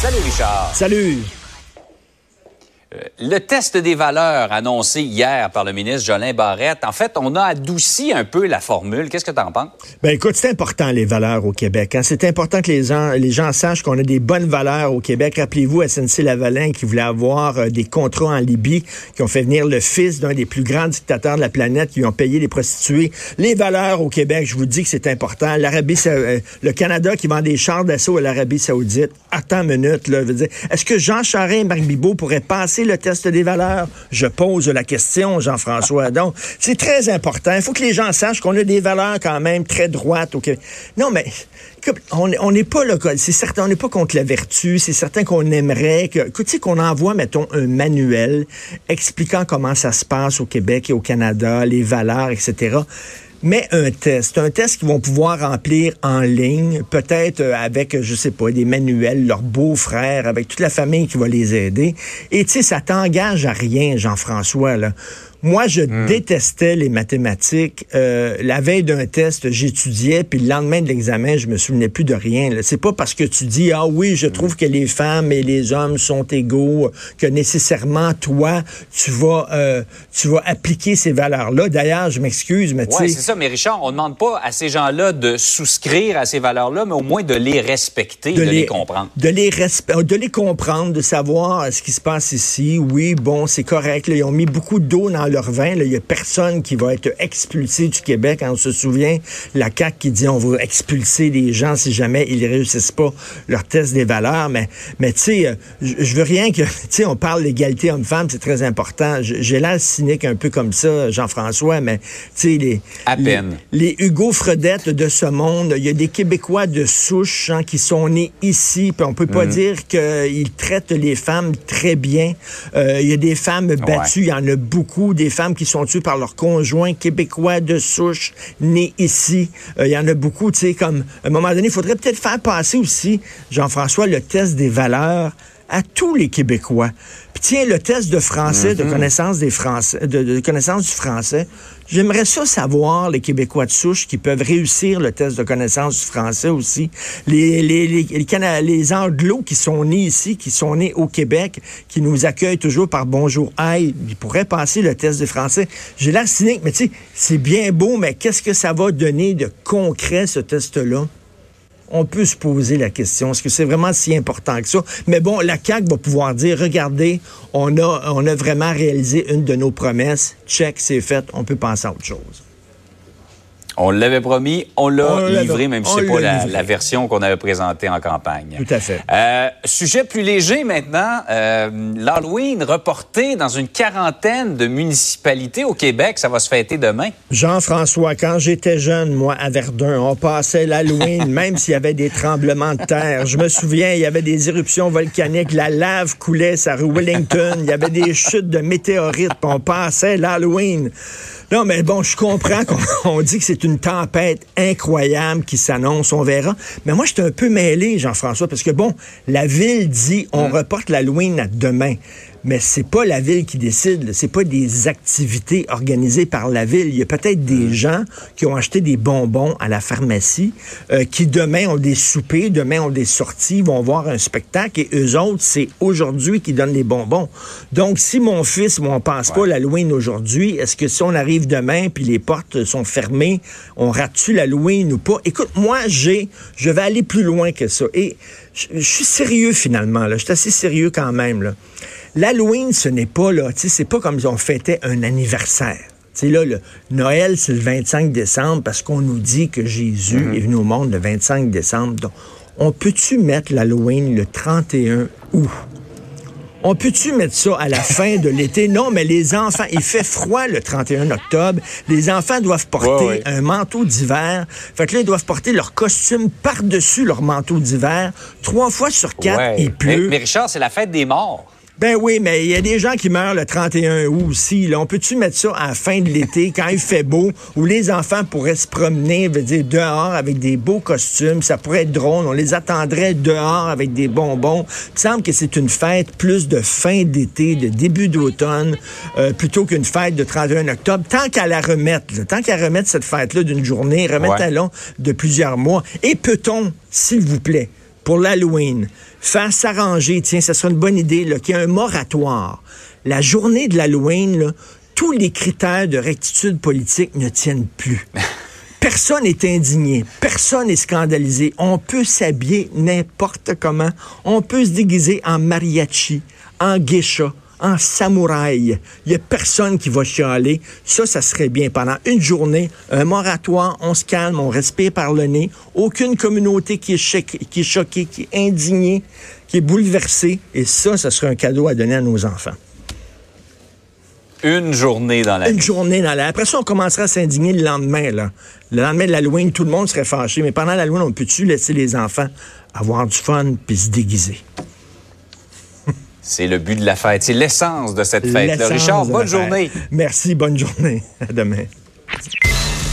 Salut Richard. Salut. Euh, le test des valeurs annoncé hier par le ministre Jolin Barrette, en fait, on a adouci un peu la formule. Qu'est-ce que tu en penses? Ben écoute, c'est important les valeurs au Québec. Hein. C'est important que les gens, les gens sachent qu'on a des bonnes valeurs au Québec. Rappelez-vous SNC-Lavalin qui voulait avoir euh, des contrats en Libye, qui ont fait venir le fils d'un des plus grands dictateurs de la planète, qui ont payé les prostituées. Les valeurs au Québec, je vous dis que c'est important. L'Arabie, euh, le Canada qui vend des chars d'assaut à l'Arabie Saoudite. Attends une minute, là. Est-ce que Jean Charest et Marc Bibot pourraient passer le test des valeurs? Je pose la question, Jean-François. Donc, c'est très important. Il faut que les gens sachent qu'on a des valeurs quand même très droites au Québec. Non, mais on n'est pas là, c'est certain, on n'est pas contre la vertu. C'est certain qu'on aimerait que, tu sais, qu'on envoie, mettons, un manuel expliquant comment ça se passe au Québec et au Canada, les valeurs, etc mais un test, un test qu'ils vont pouvoir remplir en ligne, peut-être euh, avec, je sais pas, des manuels, leurs beaux-frères, avec toute la famille qui va les aider. Et tu sais, ça t'engage à rien, Jean-François, là. Moi, je hmm. détestais les mathématiques. Euh, la veille d'un test, j'étudiais, puis le lendemain de l'examen, je me souvenais plus de rien. C'est pas parce que tu dis ah oui, je trouve que les femmes et les hommes sont égaux que nécessairement toi tu vas euh, tu vas appliquer ces valeurs-là. D'ailleurs, je m'excuse, mais tu ouais, c'est ça. Mais Richard, on demande pas à ces gens-là de souscrire à ces valeurs-là, mais au moins de les respecter, de, les, comprendre. De les de les comprendre, de savoir ce qui se passe ici. Oui, bon, c'est correct. ils ont mis beaucoup d'eau dans leur vin. Il n'y a personne qui va être expulsé du Québec. on se souvient, la CAQ qui dit on va expulser les gens si jamais ils réussissent pas leur test des valeurs. Mais, mais tu sais, euh, je veux rien que... Tu sais, on parle d'égalité homme-femme, c'est très important. J'ai l'air cynique un peu comme ça, Jean-François, mais tu sais, les... À peine. Les, Hugo Fredette de ce monde, il y a des Québécois de souche hein, qui sont nés ici, puis on peut pas mhm. dire qu'ils traitent les femmes très bien. Euh, il y a des femmes battues, il y en a beaucoup, des femmes qui sont tuées par leurs conjoints québécois de souche, nés ici. Euh, il y en a beaucoup, tu sais, comme, à un moment donné, il faudrait peut-être faire passer aussi, Jean-François, le test des valeurs à tous les Québécois. Tiens, le test de français, de mhm. connaissance des Français, de, connaissance du français, j'aimerais ça savoir, les Québécois de souche qui peuvent réussir le test de connaissance du français aussi. Les, les, les, les, les Anglos qui sont nés ici, qui sont nés au Québec, qui nous accueillent toujours par bonjour, aïe, ils pourraient passer le test de français. J'ai l'air cynique, mais tu sais, c'est bien beau, mais qu'est-ce que ça va donner de concret, ce test-là? On peut se poser la question, est-ce que c'est vraiment si important que ça? Mais bon, la CAQ va pouvoir dire, regardez, on a, vraiment réalisé une de nos promesses, check, c'est fait, on peut penser à autre chose. On l'avait promis, on l'a livré, même si c'est pas la, version qu'on avait présentée en campagne. Tout à fait. Euh, sujet plus léger maintenant, euh, l'Halloween reporté dans une quarantaine de municipalités au Québec. Ça va se fêter demain. Jean-François, quand j'étais jeune, moi, à Verdun, on passait l'Halloween, même s'il y avait des tremblements de terre. Je me souviens, il y avait des éruptions volcaniques, la lave coulait sur rue Wellington, il y avait des chutes de météorites, on passait l'Halloween. Non, mais bon, je comprends qu'on dit que c'est une tempête incroyable qui s'annonce, on verra. Mais moi, je suis un peu mêlé, Jean-François, parce que bon, la ville dit on mm. reporte l'Halloween à demain mais c'est pas la ville qui décide, c'est pas des activités organisées par la ville. Il y a peut-être des gens qui ont acheté des bonbons à la pharmacie, euh, qui demain ont des soupers, demain ont des sorties, vont voir un spectacle, et eux autres, c'est aujourd'hui qui donnent les bonbons. Donc, si mon fils, moi, on pense pas l'Halloween aujourd'hui, est-ce que si on arrive demain puis les portes sont fermées, on rate-tu l'Halloween ou pas? Écoute, moi, j'ai, je vais aller plus loin que ça. Et je, suis sérieux finalement, là. Je suis assez sérieux quand même, là. L'Halloween, ce n'est pas, là, c'est pas comme si on fêtait un anniversaire. sais, là, le Noël, c'est le 25 décembre parce qu'on nous dit que Jésus mm-hmm. est venu au monde le 25 décembre. Donc, on peut-tu mettre l'Halloween le 31 août? On peut-tu mettre ça à la fin de l'été? Non, mais les enfants, il fait froid le 31 octobre. Les enfants doivent porter un manteau d'hiver. Fait que là, ils doivent porter leur costume par-dessus leur manteau d'hiver. Trois fois sur quatre, il pleut. mais Richard, c'est la fête des morts. Ben oui, mais il y a des gens qui meurent le 31 août aussi. Là. On peut-tu mettre ça à la fin de l'été, quand il fait beau, où les enfants pourraient se promener, veut dire, dehors avec des beaux costumes. Ça pourrait être drôle. On les attendrait dehors avec des bonbons. Il me semble que c'est une fête plus de fin d'été, de début d'automne, euh, plutôt qu'une fête de 31 octobre. Tant qu'à la remettre, tant qu'à remettre cette fête-là d'une journée, remettre la de plusieurs mois. Et peut-on, s'il vous plaît, pour l'Halloween, faire s'arranger, tiens, ça serait une bonne idée, qu'il y ait un moratoire. La journée de l'Halloween, tous les critères de rectitude politique ne tiennent plus. Personne n'est indigné, personne n'est scandalisé. On peut s'habiller n'importe comment. On peut se déguiser en mariachi, en geisha, en samouraï. Il n'y a personne qui va chialer. Ça, ça serait bien. Pendant une journée, un moratoire, on se calme, on respire par le nez. Aucune communauté qui est, qui est choquée, qui est indignée, qui est bouleversée. Et ça, ça serait un cadeau à donner à nos enfants. Une journée dans la Une journée dans la Après ça, on commencera à s'indigner le lendemain. Là. Le lendemain de l'Halloween, tout le monde serait fâché. Mais pendant l'Halloween, on peut-tu laisser les enfants avoir du fun puis se déguiser? C'est le but de la fête. C'est l'essence de cette fête-là. Richard, bonne journée. Merci, bonne journée. À demain.